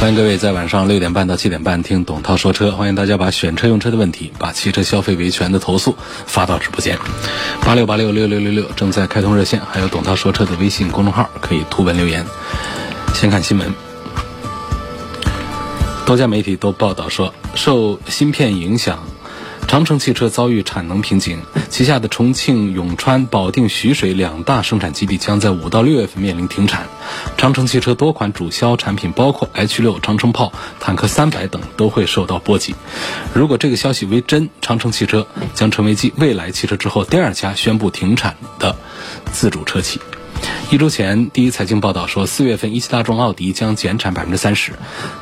欢迎各位在晚上六点半到七点半听董涛说车。欢迎大家把选车用车的问题、把汽车消费维权的投诉发到直播间，八六八六六六六六正在开通热线，还有董涛说车的微信公众号可以图文留言。先看新闻，多家媒体都报道说，受芯片影响。长城汽车遭遇产能瓶颈，旗下的重庆永川、保定徐水两大生产基地将在五到六月份面临停产。长城汽车多款主销产品，包括 H 六、长城炮、坦克三百等，都会受到波及。如果这个消息为真，长城汽车将成为继蔚来汽车之后第二家宣布停产的自主车企。一周前，第一财经报道说，四月份一汽大众奥迪将减产百分之三十。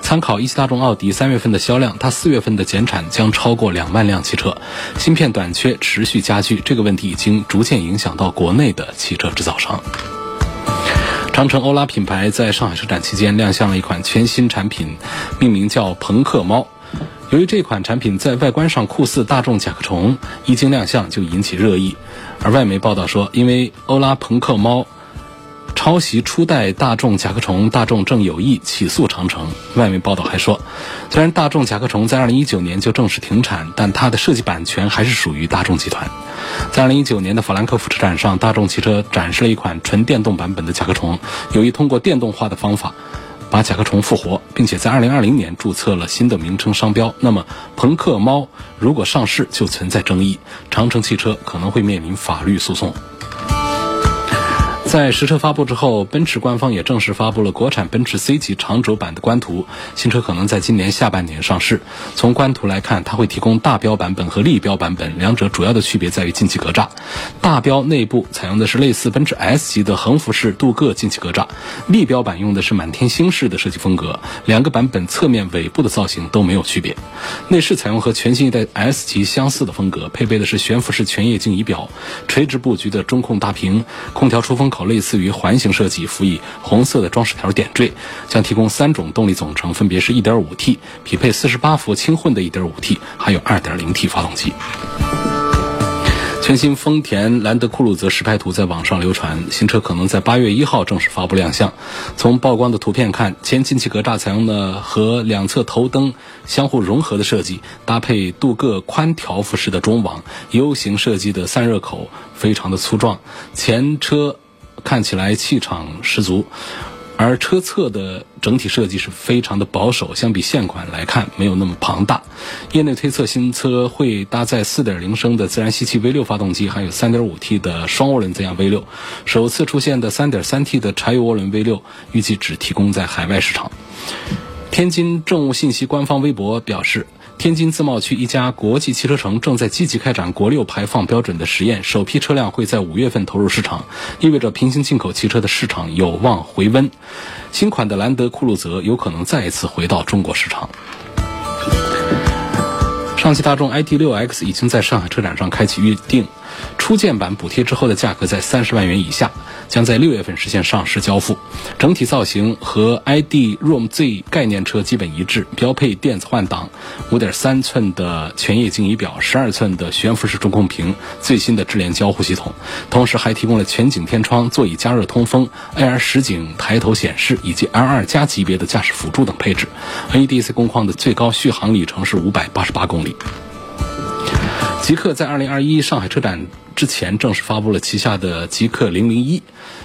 参考一汽大众奥迪三月份的销量，它四月份的减产将超过两万辆汽车。芯片短缺持续加剧，这个问题已经逐渐影响到国内的汽车制造商。长城欧拉品牌在上海车展期间亮相了一款全新产品，命名叫“朋克猫”。由于这款产品在外观上酷似大众甲壳虫，一经亮相就引起热议。而外媒报道说，因为欧拉朋克猫。抄袭初代大众甲壳虫，大众正有意起诉长城。外媒报道还说，虽然大众甲壳虫在2019年就正式停产，但它的设计版权还是属于大众集团。在2019年的法兰克福车展上，大众汽车展示了一款纯电动版本的甲壳虫，有意通过电动化的方法把甲壳虫复活，并且在2020年注册了新的名称商标。那么，朋克猫如果上市就存在争议，长城汽车可能会面临法律诉讼。在实车发布之后，奔驰官方也正式发布了国产奔驰 C 级长轴版的官图，新车可能在今年下半年上市。从官图来看，它会提供大标版本和立标版本，两者主要的区别在于进气格栅。大标内部采用的是类似奔驰 S 级的横幅式镀铬进气格栅，立标版用的是满天星式的设计风格。两个版本侧面尾部的造型都没有区别。内饰采用和全新一代 S 级相似的风格，配备的是悬浮式全液晶仪表、垂直布局的中控大屏、空调出风口。好类似于环形设计，辅以红色的装饰条点缀，将提供三种动力总成，分别是 1.5T，匹配48伏轻混的 1.5T，还有 2.0T 发动机。全新丰田兰德酷路泽实拍图在网上流传，新车可能在八月一号正式发布亮相。从曝光的图片看，前进气格栅采用的和两侧头灯相互融合的设计，搭配镀铬宽条幅式的中网，U 型设计的散热口非常的粗壮，前车。看起来气场十足，而车侧的整体设计是非常的保守，相比现款来看没有那么庞大。业内推测新车会搭载4.0升的自然吸气 V6 发动机，还有 3.5T 的双涡轮增压 V6。首次出现的 3.3T 的柴油涡轮 V6，预计只提供在海外市场。天津政务信息官方微博表示。天津自贸区一家国际汽车城正在积极开展国六排放标准的实验，首批车辆会在五月份投入市场，意味着平行进口汽车的市场有望回温。新款的兰德酷路泽有可能再一次回到中国市场。上汽大众 ID.6X 已经在上海车展上开启预定。初见版补贴之后的价格在三十万元以下，将在六月份实现上市交付。整体造型和 ID. Rom Z 概念车基本一致，标配电子换挡，五点三寸的全液晶仪表，十二寸的悬浮式中控屏，最新的智联交互系统，同时还提供了全景天窗、座椅加热通风、AR 实景抬头显示以及 L2 加级别的驾驶辅助等配置。NEDC 工况的最高续航里程是五百八十八公里。极客在二零二一上海车展之前正式发布了旗下的极客零零一，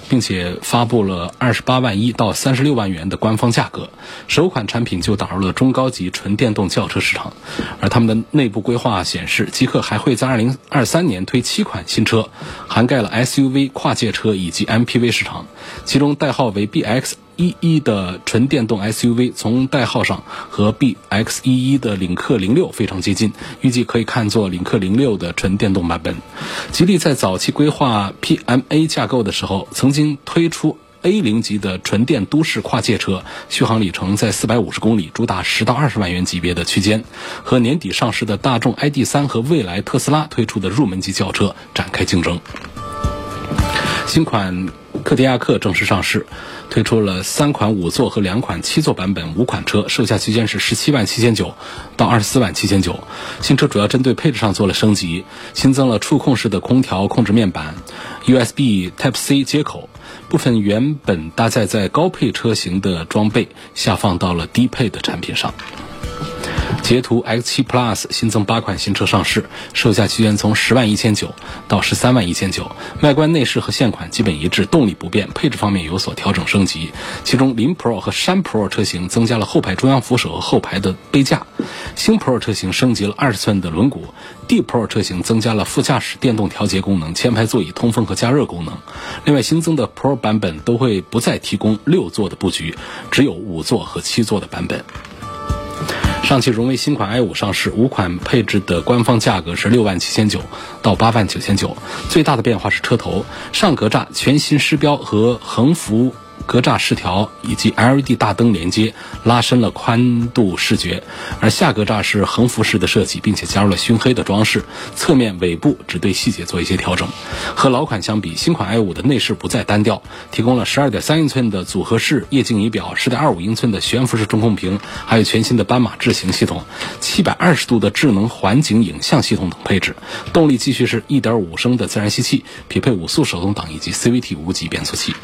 并且发布了二十八万一到三十六万元的官方价格，首款产品就打入了中高级纯电动轿车市场。而他们的内部规划显示，极客还会在二零二三年推七款新车，涵盖了 SUV、跨界车以及 MPV 市场，其中代号为 BX。一一的纯电动 SUV，从代号上和 BX 一一的领克零六非常接近，预计可以看作领克零六的纯电动版本。吉利在早期规划 PMA 架构的时候，曾经推出 A 零级的纯电都市跨界车，续航里程在四百五十公里，主打十到二十万元级别的区间，和年底上市的大众 ID 三和未来特斯拉推出的入门级轿车展开竞争。新款克迪亚克正式上市，推出了三款五座和两款七座版本五款车，售价区间是十七万七千九到二十四万七千九。新车主要针对配置上做了升级，新增了触控式的空调控制面板、USB Type C 接口，部分原本搭载在高配车型的装备下放到了低配的产品上。捷途 X7 Plus 新增八款新车上市，售价区间从十万一千九到十三万一千九。外观内饰和现款基本一致，动力不变，配置方面有所调整升级。其中林 Pro 和山 Pro 车型增加了后排中央扶手和后排的杯架，星 Pro 车型升级了二十寸的轮毂，D Pro 车型增加了副驾驶电动调节功能、前排座椅通风和加热功能。另外新增的 Pro 版本都会不再提供六座的布局，只有五座和七座的版本。上汽荣威新款 i 五上市，五款配置的官方价格是六万七千九到八万九千九。最大的变化是车头上格栅全新狮标和横幅。格栅饰条以及 LED 大灯连接，拉伸了宽度视觉；而下格栅是横幅式的设计，并且加入了熏黑的装饰。侧面尾部只对细节做一些调整。和老款相比，新款 i 五的内饰不再单调，提供了12.3英寸的组合式液晶仪表、10.25英寸的悬浮式中控屏，还有全新的斑马智行系统、720度的智能环景影像系统等配置。动力继续是1.5升的自然吸气，匹配五速手动挡以及 CVT 无级变速器。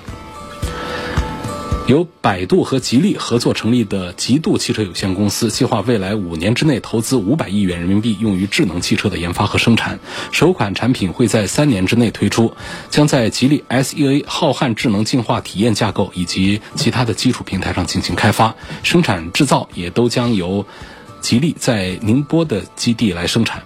由百度和吉利合作成立的极度汽车有限公司，计划未来五年之内投资五百亿元人民币，用于智能汽车的研发和生产。首款产品会在三年之内推出，将在吉利 SEA 浩瀚智能进化体验架构以及其他的基础平台上进行开发、生产、制造，也都将由吉利在宁波的基地来生产。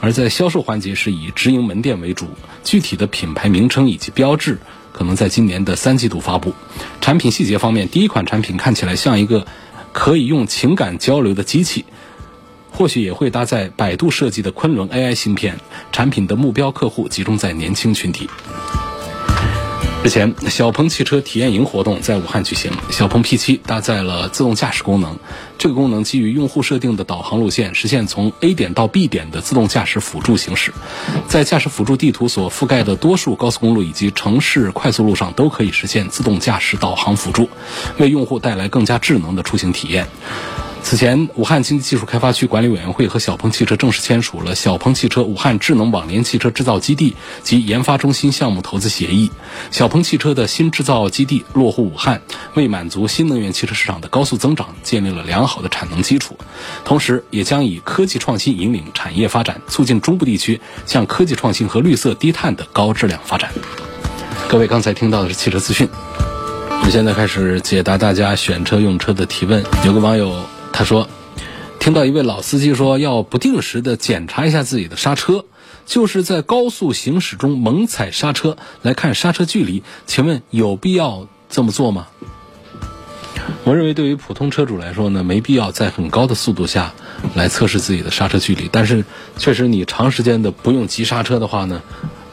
而在销售环节是以直营门店为主，具体的品牌名称以及标志。可能在今年的三季度发布。产品细节方面，第一款产品看起来像一个可以用情感交流的机器，或许也会搭载百度设计的昆仑 AI 芯片。产品的目标客户集中在年轻群体。日前，小鹏汽车体验营活动在武汉举行。小鹏 P7 搭载了自动驾驶功能，这个功能基于用户设定的导航路线，实现从 A 点到 B 点的自动驾驶辅助行驶。在驾驶辅助地图所覆盖的多数高速公路以及城市快速路上，都可以实现自动驾驶导航辅助，为用户带来更加智能的出行体验。此前，武汉经济技术开发区管理委员会和小鹏汽车正式签署了小鹏汽车武汉智能网联汽车制造基地及研发中心项目投资协议。小鹏汽车的新制造基地落户武汉，为满足新能源汽车市场的高速增长建立了良好的产能基础，同时也将以科技创新引领产业发展，促进中部地区向科技创新和绿色低碳的高质量发展。各位刚才听到的是汽车资讯，我们现在开始解答大家选车用车的提问。有个网友。他说：“听到一位老司机说要不定时的检查一下自己的刹车，就是在高速行驶中猛踩刹车来看刹车距离，请问有必要这么做吗？”我认为对于普通车主来说呢，没必要在很高的速度下来测试自己的刹车距离。但是，确实你长时间的不用急刹车的话呢，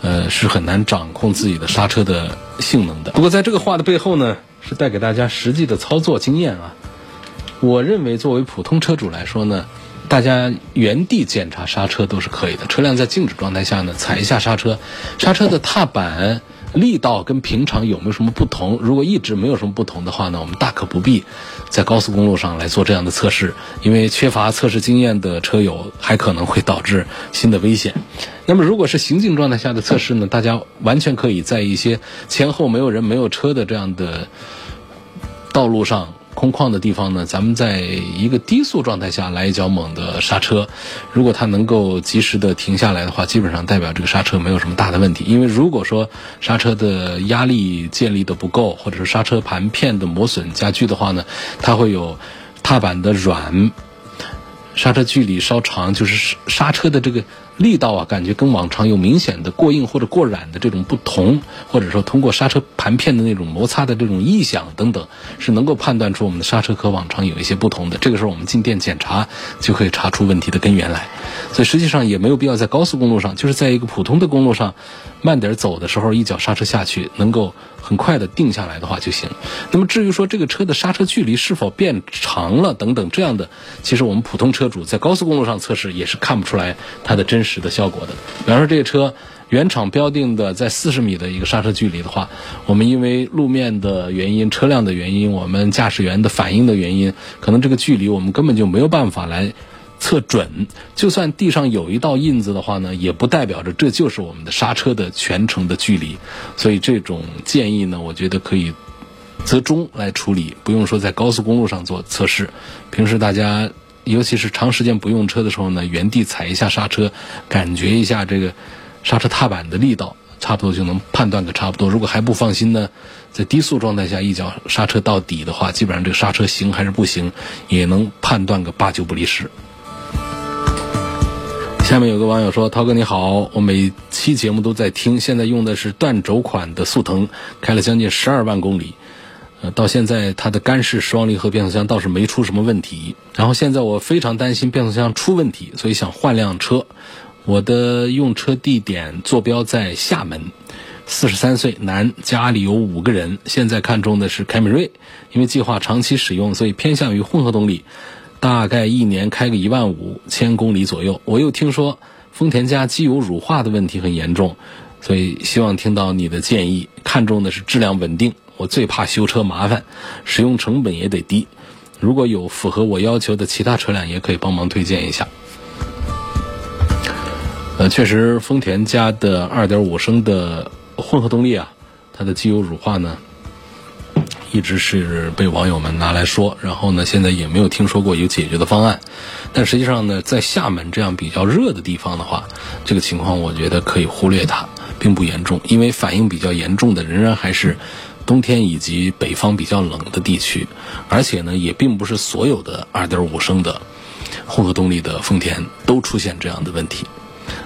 呃，是很难掌控自己的刹车的性能的。不过，在这个话的背后呢，是带给大家实际的操作经验啊。我认为，作为普通车主来说呢，大家原地检查刹车都是可以的。车辆在静止状态下呢，踩一下刹车，刹车的踏板力道跟平常有没有什么不同？如果一直没有什么不同的话呢，我们大可不必在高速公路上来做这样的测试，因为缺乏测试经验的车友还可能会导致新的危险。那么，如果是行进状态下的测试呢，大家完全可以在一些前后没有人、没有车的这样的道路上。空旷的地方呢，咱们在一个低速状态下来一脚猛的刹车，如果它能够及时的停下来的话，基本上代表这个刹车没有什么大的问题。因为如果说刹车的压力建立的不够，或者是刹车盘片的磨损加剧的话呢，它会有踏板的软，刹车距离稍长，就是刹车的这个力道啊，感觉跟往常有明显的过硬或者过软的这种不同，或者说通过刹车盘片的那种摩擦的这种异响等等，是能够判断出我们的刹车和往常有一些不同的。这个时候我们进店检查就可以查出问题的根源来。所以实际上也没有必要在高速公路上，就是在一个普通的公路上慢点走的时候，一脚刹车下去，能够很快的定下来的话就行。那么至于说这个车的刹车距离是否变长了等等这样的，其实我们普通车主在高速公路上测试也是看不出来它的真实的效果的。比方说这个车原厂标定的在四十米的一个刹车距离的话，我们因为路面的原因、车辆的原因、我们驾驶员的反应的原因，可能这个距离我们根本就没有办法来。测准，就算地上有一道印子的话呢，也不代表着这就是我们的刹车的全程的距离。所以这种建议呢，我觉得可以择中来处理，不用说在高速公路上做测试。平时大家，尤其是长时间不用车的时候呢，原地踩一下刹车，感觉一下这个刹车踏板的力道，差不多就能判断个差不多。如果还不放心呢，在低速状态下一脚刹车到底的话，基本上这个刹车行还是不行，也能判断个八九不离十。下面有个网友说：“涛哥你好，我每期节目都在听，现在用的是断轴款的速腾，开了将近十二万公里，呃，到现在它的干式双离合变速箱倒是没出什么问题。然后现在我非常担心变速箱出问题，所以想换辆车。我的用车地点坐标在厦门，四十三岁男，家里有五个人，现在看中的是凯美瑞，因为计划长期使用，所以偏向于混合动力。”大概一年开个一万五千公里左右。我又听说丰田家机油乳化的问题很严重，所以希望听到你的建议。看重的是质量稳定，我最怕修车麻烦，使用成本也得低。如果有符合我要求的其他车辆，也可以帮忙推荐一下。呃，确实，丰田家的二点五升的混合动力啊，它的机油乳化呢。一直是被网友们拿来说，然后呢，现在也没有听说过有解决的方案。但实际上呢，在厦门这样比较热的地方的话，这个情况我觉得可以忽略它，并不严重。因为反应比较严重的仍然还是冬天以及北方比较冷的地区，而且呢，也并不是所有的2.5升的混合动力的丰田都出现这样的问题。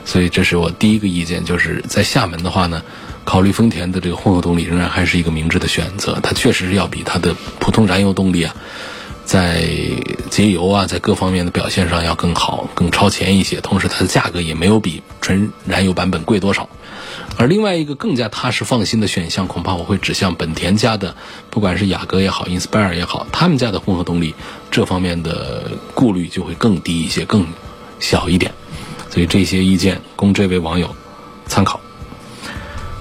所以这是我第一个意见，就是在厦门的话呢。考虑丰田的这个混合动力仍然还是一个明智的选择，它确实是要比它的普通燃油动力啊，在节油啊，在各方面的表现上要更好、更超前一些。同时，它的价格也没有比纯燃油版本贵多少。而另外一个更加踏实放心的选项，恐怕我会指向本田家的，不管是雅阁也好，Inspire 也好，他们家的混合动力这方面的顾虑就会更低一些、更小一点。所以这些意见供这位网友参考。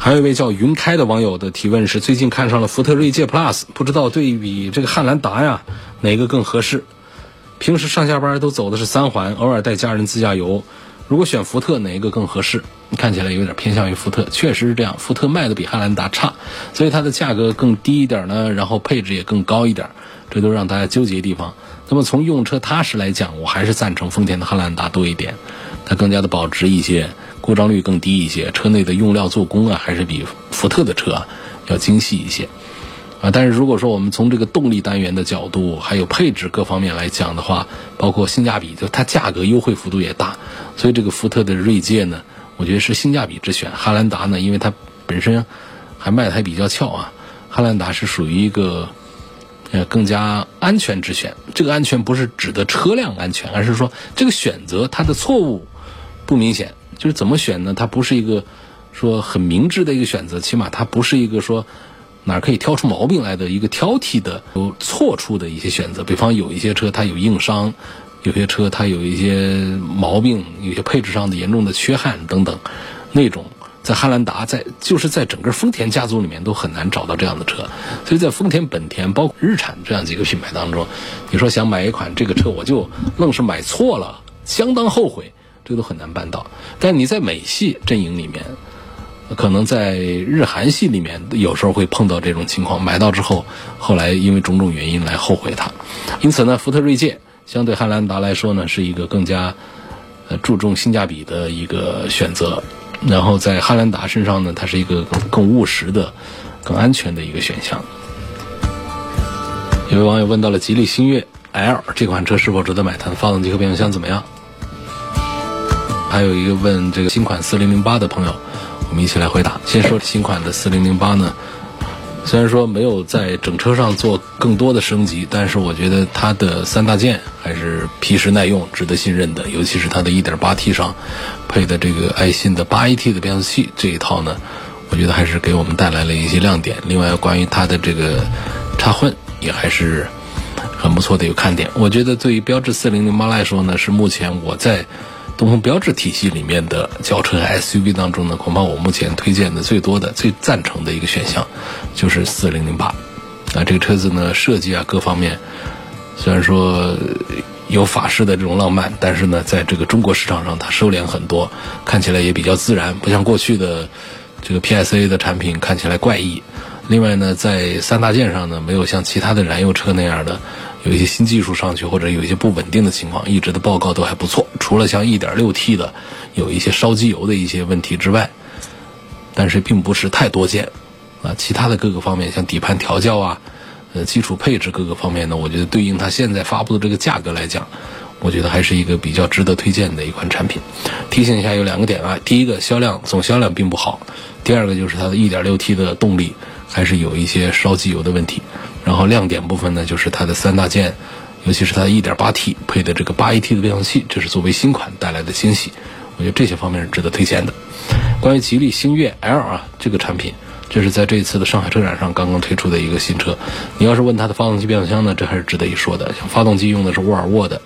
还有一位叫云开的网友的提问是：最近看上了福特锐界 Plus，不知道对比这个汉兰达呀，哪个更合适？平时上下班都走的是三环，偶尔带家人自驾游。如果选福特，哪一个更合适？看起来有点偏向于福特，确实是这样。福特卖的比汉兰达差，所以它的价格更低一点呢，然后配置也更高一点，这都让大家纠结的地方。那么从用车踏实来讲，我还是赞成丰田的汉兰达多一点，它更加的保值一些。故障率更低一些，车内的用料做工啊，还是比福特的车啊要精细一些啊。但是如果说我们从这个动力单元的角度，还有配置各方面来讲的话，包括性价比，就它价格优惠幅度也大，所以这个福特的锐界呢，我觉得是性价比之选。汉兰达呢，因为它本身还卖的还比较俏啊，汉兰达是属于一个呃更加安全之选。这个安全不是指的车辆安全，而是说这个选择它的错误不明显。就是怎么选呢？它不是一个说很明智的一个选择，起码它不是一个说哪儿可以挑出毛病来的一个挑剔的有错处的一些选择。比方有一些车它有硬伤，有些车它有一些毛病，有些配置上的严重的缺憾等等，那种在汉兰达在就是在整个丰田家族里面都很难找到这样的车。所以在丰田、本田包括日产这样几个品牌当中，你说想买一款这个车，我就愣是买错了，相当后悔。这都很难办到，但你在美系阵营里面，可能在日韩系里面，有时候会碰到这种情况，买到之后，后来因为种种原因来后悔它。因此呢，福特锐界相对汉兰达来说呢，是一个更加呃注重性价比的一个选择。然后在汉兰达身上呢，它是一个更务实的、更安全的一个选项。有位网友问到了吉利星越 L 这款车是否值得买？它的发动机和变速箱怎么样？还有一个问这个新款四零零八的朋友，我们一起来回答。先说新款的四零零八呢，虽然说没有在整车上做更多的升级，但是我觉得它的三大件还是皮实耐用、值得信任的。尤其是它的一点八 T 上配的这个爱信的八 AT 的变速器这一套呢，我觉得还是给我们带来了一些亮点。另外，关于它的这个插混也还是。很不错的一个看点，我觉得对于标致四零零八来说呢，是目前我在东风标致体系里面的轿车 SUV 当中呢，恐怕我目前推荐的最多的、最赞成的一个选项，就是四零零八。啊，这个车子呢，设计啊各方面，虽然说有法式的这种浪漫，但是呢，在这个中国市场上它收敛很多，看起来也比较自然，不像过去的这个 PSA 的产品看起来怪异。另外呢，在三大件上呢，没有像其他的燃油车那样的。有一些新技术上去，或者有一些不稳定的情况，一直的报告都还不错。除了像 1.6T 的有一些烧机油的一些问题之外，但是并不是太多见啊。其他的各个方面，像底盘调教啊，呃，基础配置各个方面呢，我觉得对应它现在发布的这个价格来讲，我觉得还是一个比较值得推荐的一款产品。提醒一下，有两个点啊，第一个销量总销量并不好，第二个就是它的 1.6T 的动力还是有一些烧机油的问题。然后亮点部分呢，就是它的三大件，尤其是它的 1.8T 配的这个 8AT 的变速器，这是作为新款带来的惊喜。我觉得这些方面是值得推荐的。关于吉利星越 L 啊这个产品，这是在这一次的上海车展上刚刚推出的一个新车。你要是问它的发动机变速箱呢，这还是值得一说的。像发动机用的是沃尔沃的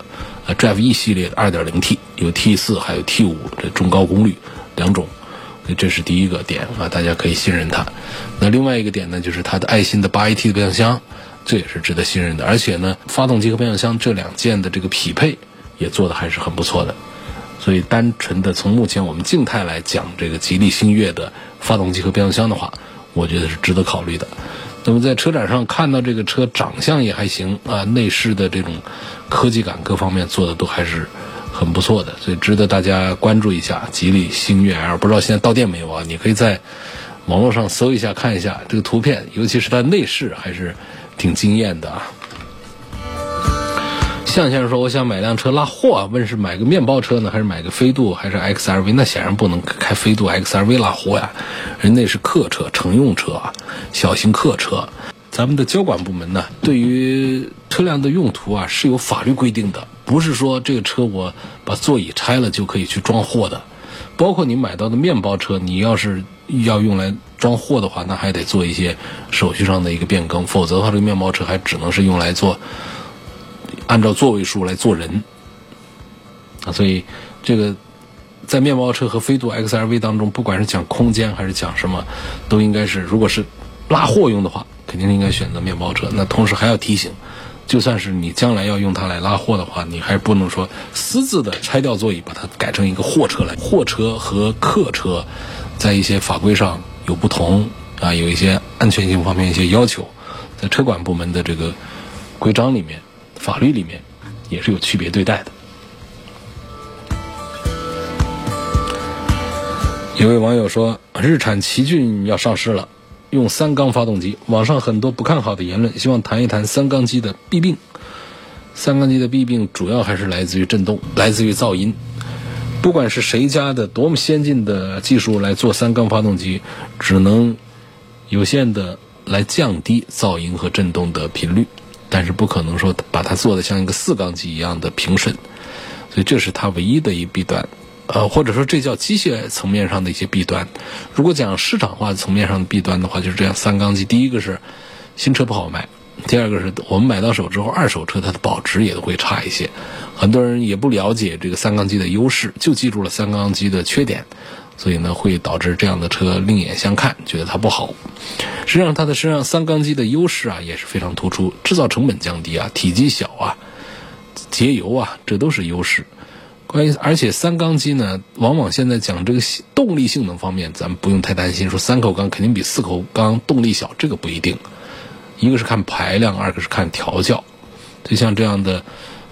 呃 Drive E 系列的 2.0T，有 T4 还有 T5 这中高功率两种。这是第一个点啊，大家可以信任它。那另外一个点呢，就是它的爱信的八 AT 的变速箱，这也是值得信任的。而且呢，发动机和变速箱这两件的这个匹配也做的还是很不错的。所以单纯的从目前我们静态来讲，这个吉利星越的发动机和变速箱的话，我觉得是值得考虑的。那么在车展上看到这个车长相也还行啊，内饰的这种科技感各方面做的都还是。很不错的，所以值得大家关注一下。吉利星越 L，不知道现在到店没有啊？你可以在网络上搜一下，看一下这个图片，尤其是它内饰还是挺惊艳的啊。向先生说：“我想买辆车拉货啊，问是买个面包车呢，还是买个飞度，还是 XRV？那显然不能开飞度、XRV 拉货呀，人那是客车、乘用车啊，小型客车。咱们的交管部门呢，对于车辆的用途啊是有法律规定的。”不是说这个车我把座椅拆了就可以去装货的，包括你买到的面包车，你要是要用来装货的话，那还得做一些手续上的一个变更，否则的话，这个面包车还只能是用来做按照座位数来做人啊。所以这个在面包车和飞度 XRV 当中，不管是讲空间还是讲什么，都应该是如果是拉货用的话，肯定应该选择面包车。那同时还要提醒。就算是你将来要用它来拉货的话，你还不能说私自的拆掉座椅，把它改成一个货车来。货车和客车在一些法规上有不同啊，有一些安全性方面一些要求，在车管部门的这个规章里面、法律里面也是有区别对待的。有位网友说，日产奇骏要上市了。用三缸发动机，网上很多不看好的言论，希望谈一谈三缸机的弊病。三缸机的弊病主要还是来自于震动，来自于噪音。不管是谁家的多么先进的技术来做三缸发动机，只能有限的来降低噪音和震动的频率，但是不可能说把它做的像一个四缸机一样的平顺。所以这是它唯一的一弊端。呃，或者说这叫机械层面上的一些弊端。如果讲市场化层面上的弊端的话，就是这样：三缸机，第一个是新车不好卖，第二个是我们买到手之后，二手车它的保值也都会差一些。很多人也不了解这个三缸机的优势，就记住了三缸机的缺点，所以呢，会导致这样的车另眼相看，觉得它不好。实际上，它的身上三缸机的优势啊也是非常突出，制造成本降低啊，体积小啊，节油啊，这都是优势。关于而且三缸机呢，往往现在讲这个动力性能方面，咱们不用太担心，说三口缸肯定比四口缸动力小，这个不一定。一个是看排量，二个是看调教。就像这样的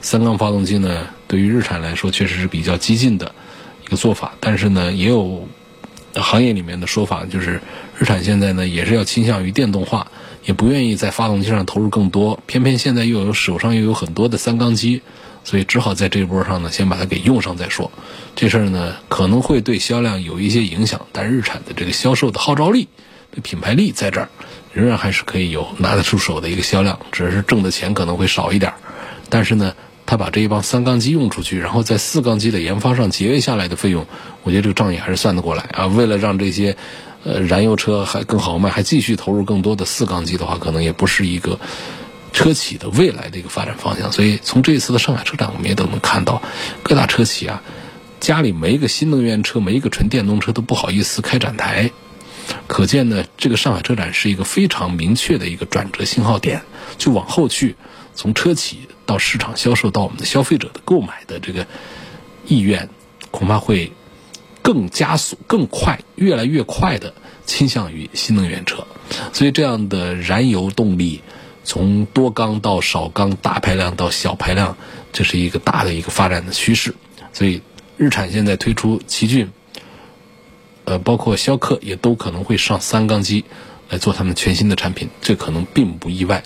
三缸发动机呢，对于日产来说确实是比较激进的一个做法。但是呢，也有行业里面的说法，就是日产现在呢也是要倾向于电动化，也不愿意在发动机上投入更多，偏偏现在又有手上又有很多的三缸机，所以只好在这一波上呢，先把它给用上再说。这事儿呢可能会对销量有一些影响，但日产的这个销售的号召力、品牌力在这儿，仍然还是可以有拿得出手的一个销量，只是挣的钱可能会少一点。但是呢，他把这一帮三缸机用出去，然后在四缸机的研发上节约下来的费用，我觉得这个账也还是算得过来啊。为了让这些。呃，燃油车还更好卖，还继续投入更多的四缸机的话，可能也不是一个车企的未来的一个发展方向。所以从这一次的上海车展，我们也都能看到，各大车企啊，家里没一个新能源车，没一个纯电动车都不好意思开展台。可见呢，这个上海车展是一个非常明确的一个转折信号点。就往后去，从车企到市场销售到我们的消费者的购买的这个意愿，恐怕会。更加速、更快、越来越快的倾向于新能源车，所以这样的燃油动力从多缸到少缸、大排量到小排量，这是一个大的一个发展的趋势。所以日产现在推出奇骏，呃，包括逍客也都可能会上三缸机来做他们全新的产品，这可能并不意外。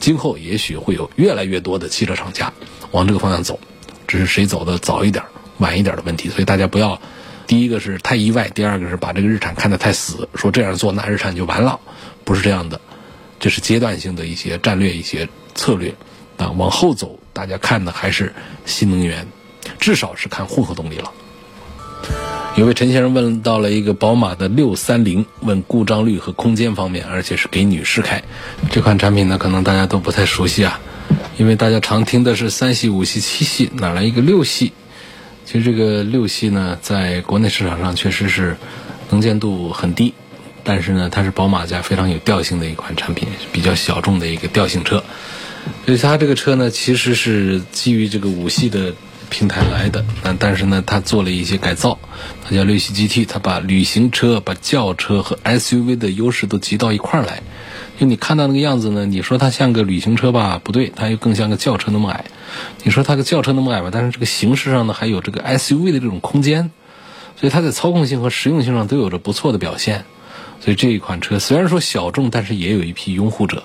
今后也许会有越来越多的汽车厂家往这个方向走，只是谁走的早一点、晚一点的问题。所以大家不要。第一个是太意外，第二个是把这个日产看得太死，说这样做那日产就完了，不是这样的，这是阶段性的一些战略、一些策略啊。往后走，大家看的还是新能源，至少是看混合动力了。有位陈先生问到了一个宝马的六三零，问故障率和空间方面，而且是给女士开这款产品呢，可能大家都不太熟悉啊，因为大家常听的是三系、五系、七系，哪来一个六系？其实这个六系呢，在国内市场上确实是能见度很低，但是呢，它是宝马家非常有调性的一款产品，比较小众的一个调性车。所以它这个车呢，其实是基于这个五系的平台来的，但但是呢，它做了一些改造，它叫六系 GT，它把旅行车、把轿车和 SUV 的优势都集到一块儿来。就你看到那个样子呢？你说它像个旅行车吧？不对，它又更像个轿车那么矮。你说它个轿车那么矮吧？但是这个形式上呢，还有这个 SUV 的这种空间，所以它在操控性和实用性上都有着不错的表现。所以这一款车虽然说小众，但是也有一批拥护者，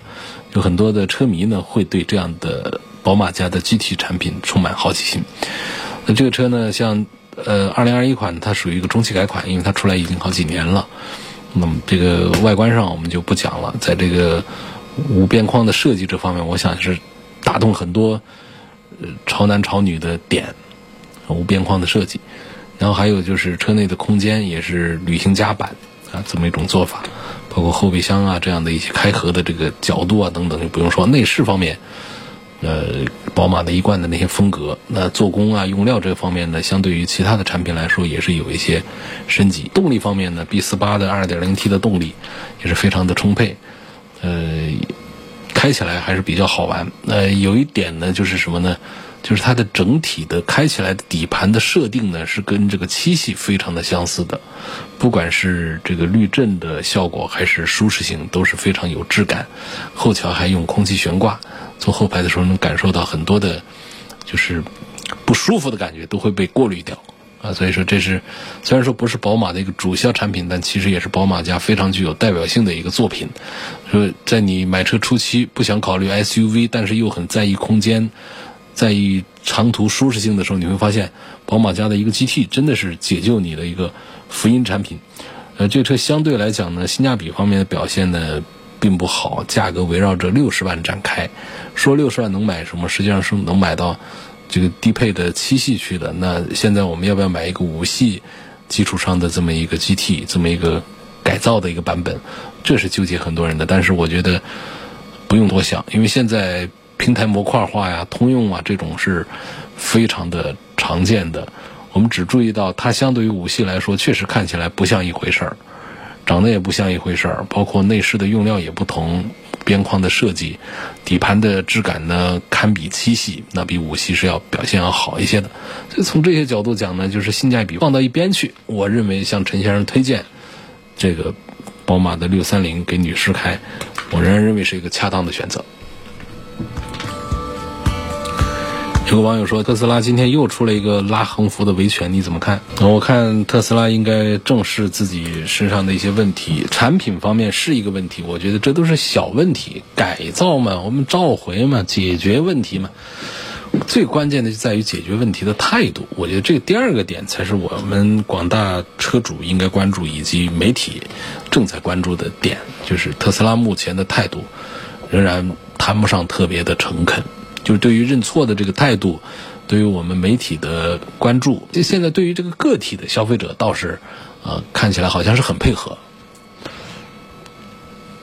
有很多的车迷呢会对这样的宝马家的 GT 产品充满好奇心。那这个车呢，像呃2021款，它属于一个中期改款，因为它出来已经好几年了。那么这个外观上我们就不讲了，在这个无边框的设计这方面，我想是打动很多潮男潮女的点，无边框的设计。然后还有就是车内的空间也是旅行家版啊，这么一种做法，包括后备箱啊这样的一些开合的这个角度啊等等，就不用说。内饰方面。呃，宝马的一贯的那些风格，那做工啊、用料这方面呢，相对于其他的产品来说，也是有一些升级。动力方面呢，B 四八的 2.0T 的动力也是非常的充沛，呃，开起来还是比较好玩。呃，有一点呢，就是什么呢？就是它的整体的开起来的底盘的设定呢，是跟这个七系非常的相似的，不管是这个滤震的效果还是舒适性都是非常有质感。后桥还用空气悬挂，坐后排的时候能感受到很多的，就是不舒服的感觉都会被过滤掉啊。所以说这是虽然说不是宝马的一个主销产品，但其实也是宝马家非常具有代表性的一个作品。说在你买车初期不想考虑 SUV，但是又很在意空间。在意长途舒适性的时候，你会发现宝马家的一个 GT 真的是解救你的一个福音产品。呃，这车相对来讲呢，性价比方面的表现呢并不好，价格围绕着六十万展开。说六十万能买什么？实际上是能买到这个低配的七系去的。那现在我们要不要买一个五系基础上的这么一个 GT，这么一个改造的一个版本？这是纠结很多人的。但是我觉得不用多想，因为现在。平台模块化呀，通用啊，这种是非常的常见的。我们只注意到它相对于五系来说，确实看起来不像一回事儿，长得也不像一回事儿。包括内饰的用料也不同，边框的设计，底盘的质感呢，堪比七系，那比五系是要表现要好一些的。所以从这些角度讲呢，就是性价比放到一边去，我认为像陈先生推荐这个宝马的六三零给女士开，我仍然认为是一个恰当的选择。有个网友说，特斯拉今天又出了一个拉横幅的维权，你怎么看？我看特斯拉应该正视自己身上的一些问题，产品方面是一个问题，我觉得这都是小问题，改造嘛，我们召回嘛，解决问题嘛。最关键的就在于解决问题的态度，我觉得这个第二个点才是我们广大车主应该关注，以及媒体正在关注的点，就是特斯拉目前的态度仍然谈不上特别的诚恳，就是对于认错的这个态度，对于我们媒体的关注，就现在对于这个个体的消费者倒是，呃，看起来好像是很配合，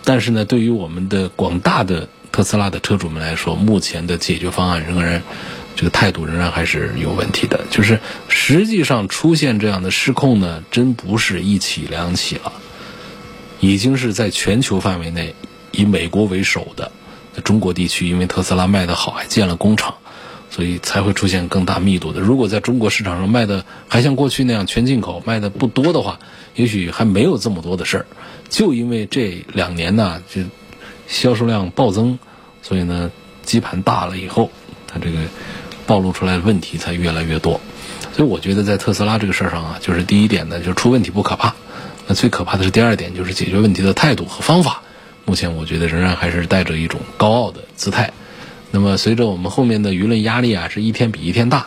但是呢，对于我们的广大的。特斯拉的车主们来说，目前的解决方案仍然，这个态度仍然还是有问题的。就是实际上出现这样的失控呢，真不是一起两起了，已经是在全球范围内，以美国为首的，在中国地区，因为特斯拉卖的好，还建了工厂，所以才会出现更大密度的。如果在中国市场上卖的还像过去那样全进口，卖的不多的话，也许还没有这么多的事儿。就因为这两年呢，就销售量暴增。所以呢，基盘大了以后，它这个暴露出来的问题才越来越多。所以我觉得在特斯拉这个事儿上啊，就是第一点呢，就出问题不可怕，那最可怕的是第二点，就是解决问题的态度和方法。目前我觉得仍然还是带着一种高傲的姿态。那么随着我们后面的舆论压力啊，是一天比一天大，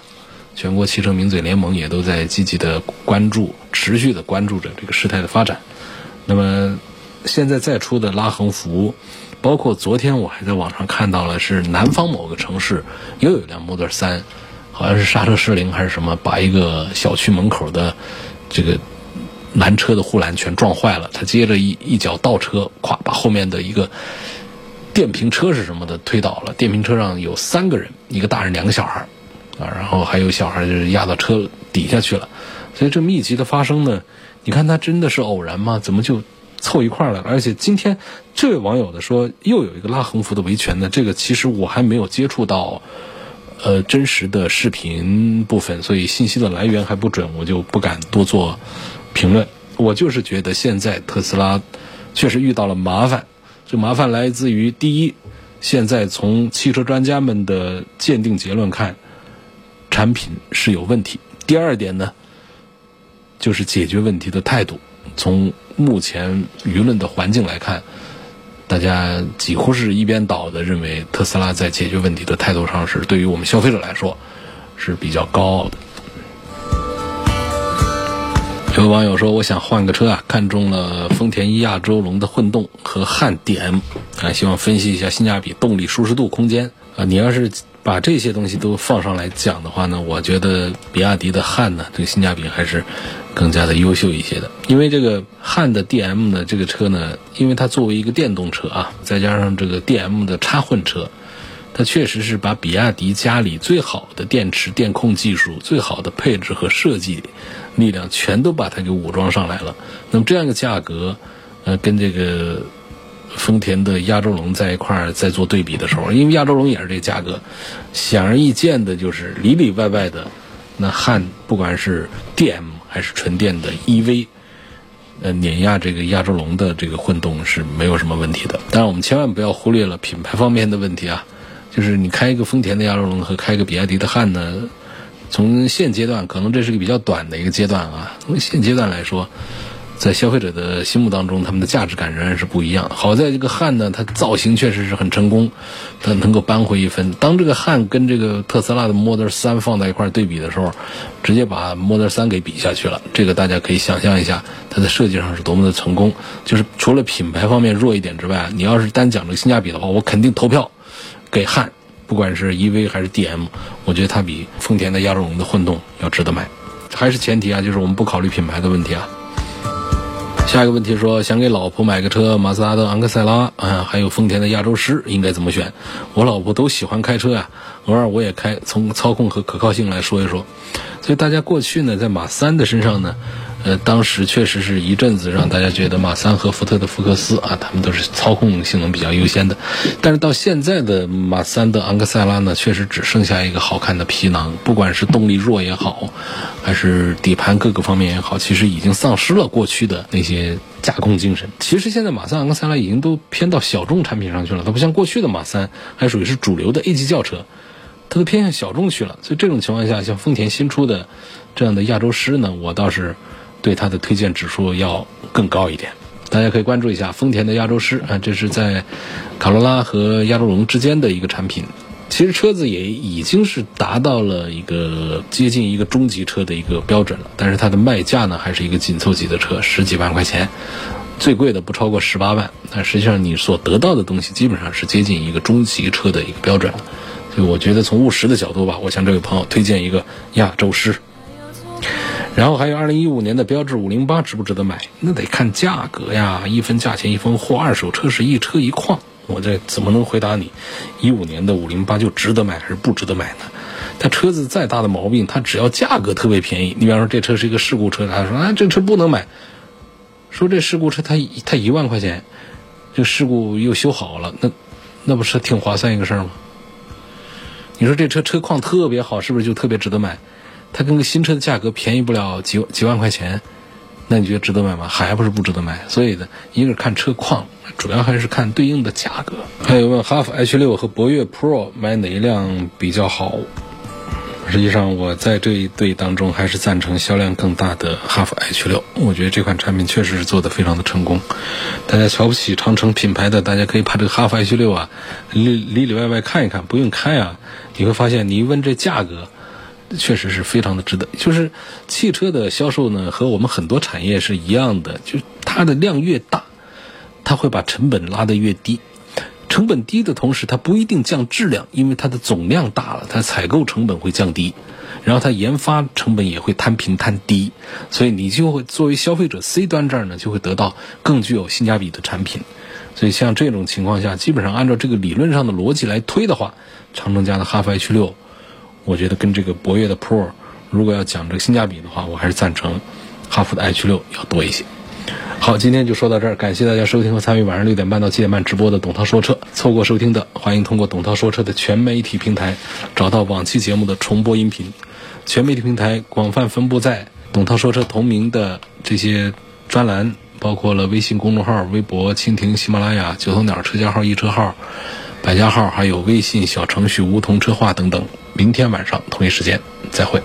全国汽车名嘴联盟也都在积极的关注、持续的关注着这个事态的发展。那么现在再出的拉横幅。包括昨天我还在网上看到了，是南方某个城市又有辆 Model 3，好像是刹车失灵还是什么，把一个小区门口的这个拦车的护栏全撞坏了。他接着一一脚倒车，咵把后面的一个电瓶车是什么的推倒了。电瓶车上有三个人，一个大人，两个小孩啊，然后还有小孩就是压到车底下去了。所以这密集的发生呢，你看他真的是偶然吗？怎么就？凑一块儿了，而且今天这位网友的说又有一个拉横幅的维权呢，这个其实我还没有接触到，呃，真实的视频部分，所以信息的来源还不准，我就不敢多做评论。我就是觉得现在特斯拉确实遇到了麻烦，这麻烦来自于第一，现在从汽车专家们的鉴定结论看，产品是有问题；第二点呢，就是解决问题的态度。从目前舆论的环境来看，大家几乎是一边倒的认为特斯拉在解决问题的态度上是对于我们消费者来说是比较高傲的。有网友说：“我想换个车啊，看中了丰田亚洲龙的混动和汉 DM，啊，希望分析一下性价比、动力、舒适度、空间啊。你要是把这些东西都放上来讲的话呢，我觉得比亚迪的汉呢，这个性价比还是。”更加的优秀一些的，因为这个汉的 DM 呢这个车呢，因为它作为一个电动车啊，再加上这个 DM 的插混车，它确实是把比亚迪家里最好的电池电控技术、最好的配置和设计力量全都把它给武装上来了。那么这样一个价格，呃，跟这个丰田的亚洲龙在一块儿在做对比的时候，因为亚洲龙也是这价格，显而易见的就是里里外外的那汉，不管是 DM。还是纯电的 EV，呃，碾压这个亚洲龙的这个混动是没有什么问题的。当然，我们千万不要忽略了品牌方面的问题啊，就是你开一个丰田的亚洲龙和开一个比亚迪的汉呢，从现阶段可能这是个比较短的一个阶段啊，从现阶段来说。在消费者的心目当中，他们的价值感仍然是不一样。好在这个汉呢，它造型确实是很成功，它能够扳回一分。当这个汉跟这个特斯拉的 Model 3放在一块对比的时候，直接把 Model 3给比下去了。这个大家可以想象一下，它在设计上是多么的成功。就是除了品牌方面弱一点之外，你要是单讲这个性价比的话，我肯定投票给汉，不管是 EV 还是 DM，我觉得它比丰田的亚洲龙的混动要值得买。还是前提啊，就是我们不考虑品牌的问题啊。下一个问题说，想给老婆买个车，马自达的昂克赛拉，啊，还有丰田的亚洲狮，应该怎么选？我老婆都喜欢开车啊，偶尔我也开，从操控和可靠性来说一说。所以大家过去呢，在马三的身上呢。呃，当时确实是一阵子让大家觉得马三和福特的福克斯啊，他们都是操控性能比较优先的。但是到现在的马三的昂克赛拉呢，确实只剩下一个好看的皮囊，不管是动力弱也好，还是底盘各个方面也好，其实已经丧失了过去的那些驾控精神。其实现在马三昂克赛拉已经都偏到小众产品上去了，它不像过去的马三还属于是主流的 A 级轿车。它都偏向小众去了。所以这种情况下，像丰田新出的这样的亚洲狮呢，我倒是对它的推荐指数要更高一点。大家可以关注一下丰田的亚洲狮啊，这是在卡罗拉和亚洲龙之间的一个产品。其实车子也已经是达到了一个接近一个中级车的一个标准了，但是它的卖价呢还是一个紧凑级的车，十几万块钱，最贵的不超过十八万。但实际上你所得到的东西基本上是接近一个中级车的一个标准了。所以我觉得从务实的角度吧，我向这位朋友推荐一个亚洲狮。然后还有二零一五年的标致五零八值不值得买？那得看价格呀，一分价钱一分货，二手车是一车一况。我这怎么能回答你？一五年的五零八就值得买还是不值得买呢？它车子再大的毛病，它只要价格特别便宜。你比方说这车是一个事故车，他说啊这车不能买，说这事故车它它一万块钱，这事故又修好了，那那不是挺划算一个事儿吗？你说这车车况特别好，是不是就特别值得买？它跟个新车的价格便宜不了几几万块钱。那你觉得值得买吗？还不是不值得买。所以呢，一个是看车况，主要还是看对应的价格。还有问哈弗 H 六和博越 Pro 买哪一辆比较好？实际上，我在这一对当中还是赞成销量更大的哈弗 H 六。我觉得这款产品确实是做的非常的成功。大家瞧不起长城品牌的，大家可以把这个哈弗 H 六啊里里里外外看一看，不用开啊，你会发现，你一问这价格。确实是非常的值得。就是汽车的销售呢，和我们很多产业是一样的，就它的量越大，它会把成本拉得越低。成本低的同时，它不一定降质量，因为它的总量大了，它采购成本会降低，然后它研发成本也会摊平摊低，所以你就会作为消费者 C 端这儿呢，就会得到更具有性价比的产品。所以像这种情况下，基本上按照这个理论上的逻辑来推的话，长城家的哈弗 H 六。我觉得跟这个博越的 Pro，如果要讲这个性价比的话，我还是赞成哈弗的 H 六要多一些。好，今天就说到这儿，感谢大家收听和参与晚上六点半到七点半直播的董涛说车。错过收听的，欢迎通过董涛说车的全媒体平台找到往期节目的重播音频。全媒体平台广泛分布在董涛说车同名的这些专栏，包括了微信公众号、微博、蜻蜓、喜马拉雅、九头鸟车家号、易车号。百家号，还有微信小程序梧桐车话等等。明天晚上同一时间再会。